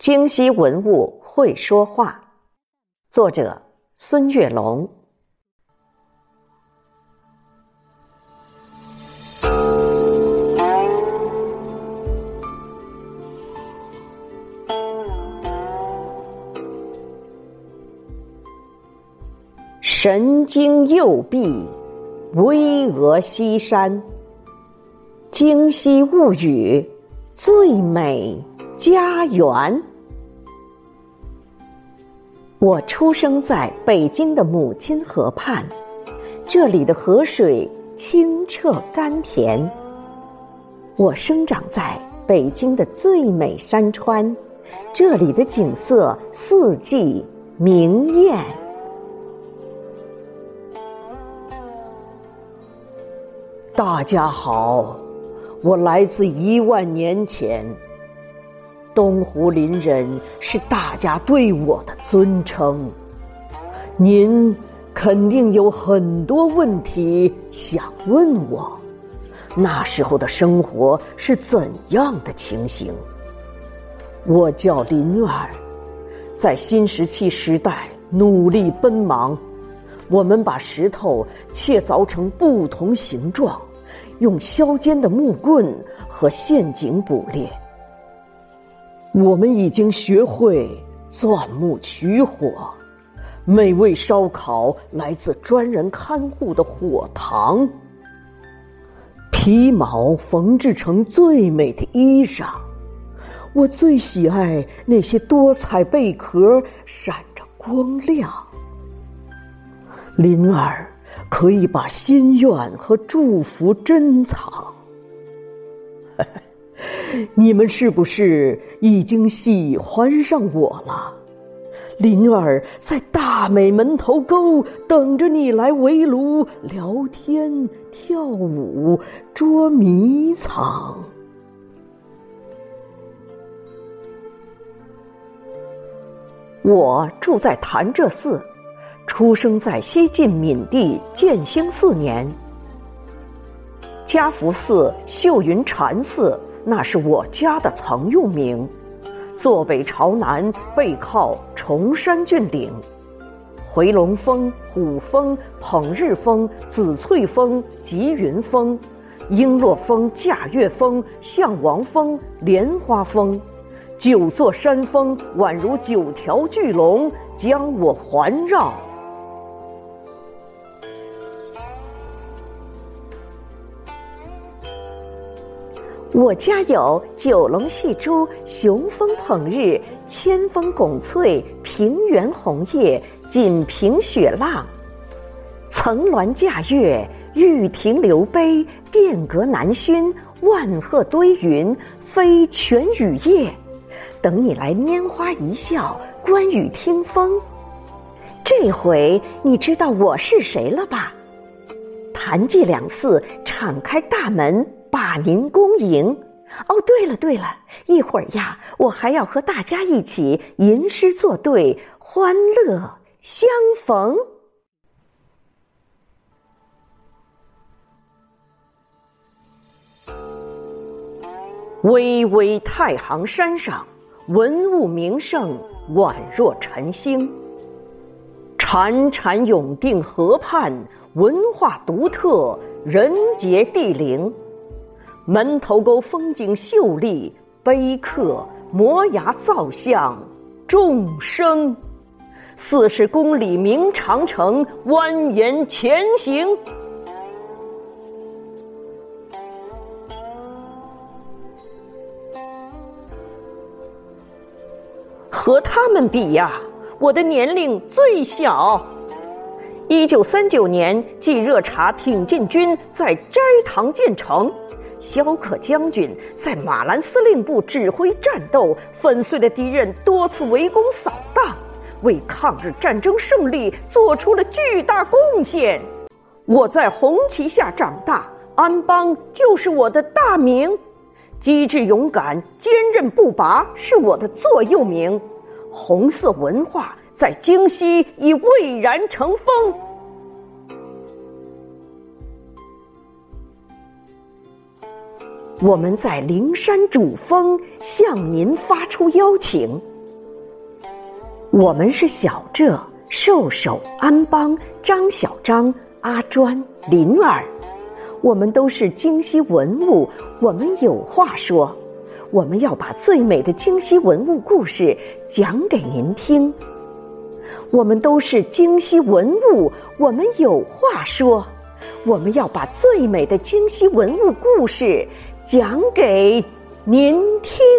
京西文物会说话，作者孙月龙。神经右臂，巍峨西山。京西物语，最美家园。我出生在北京的母亲河畔，这里的河水清澈甘甜。我生长在北京的最美山川，这里的景色四季明艳。大家好，我来自一万年前。东湖林人是大家对我的尊称。您肯定有很多问题想问我，那时候的生活是怎样的情形？我叫林儿，在新石器时代努力奔忙，我们把石头切凿成不同形状，用削尖的木棍和陷阱捕猎。我们已经学会钻木取火，美味烧烤来自专人看护的火塘。皮毛缝制成最美的衣裳，我最喜爱那些多彩贝壳，闪着光亮。灵儿可以把心愿和祝福珍藏。你们是不是已经喜欢上我了？灵儿在大美门头沟等着你来围炉聊天、跳舞、捉迷藏。我住在潭柘寺，出生在西晋闵帝建兴四年。嘉福寺、秀云禅寺。那是我家的曾用名，坐北朝南，背靠崇山峻岭，回龙峰、虎峰、捧日峰、紫翠峰、吉云峰、璎珞峰、驾月峰、象王峰、莲花峰，九座山峰宛如九条巨龙将我环绕。我家有九龙戏珠、雄风捧日、千峰拱翠、平原红叶、锦屏雪浪，层峦架月、玉亭流杯、殿阁南熏、万壑堆云、飞泉雨夜，等你来拈花一笑、观雨听风。这回你知道我是谁了吧？谭记两寺敞开大门。把您恭迎。哦，对了对了，一会儿呀，我还要和大家一起吟诗作对，欢乐相逢。巍巍太行山上，文物名胜宛若晨星；潺潺永定河畔，文化独特，人杰地灵。门头沟风景秀丽，碑刻、摩崖造像，众生。四十公里明长城蜿蜒前行。和他们比呀，我的年龄最小。一九三九年，冀热察挺进军在斋堂建成。萧克将军在马兰司令部指挥战斗，粉碎了敌人多次围攻扫荡，为抗日战争胜利做出了巨大贡献。我在红旗下长大，安邦就是我的大名。机智勇敢、坚韧不拔是我的座右铭。红色文化在京西已蔚然成风。我们在灵山主峰向您发出邀请。我们是小浙、寿首、安邦、张小张、阿专、灵儿，我们都是京西文物，我们有话说。我们要把最美的京西文物故事讲给您听。我们都是京西文物，我们有话说。我们要把最美的京西文物故事讲给您听。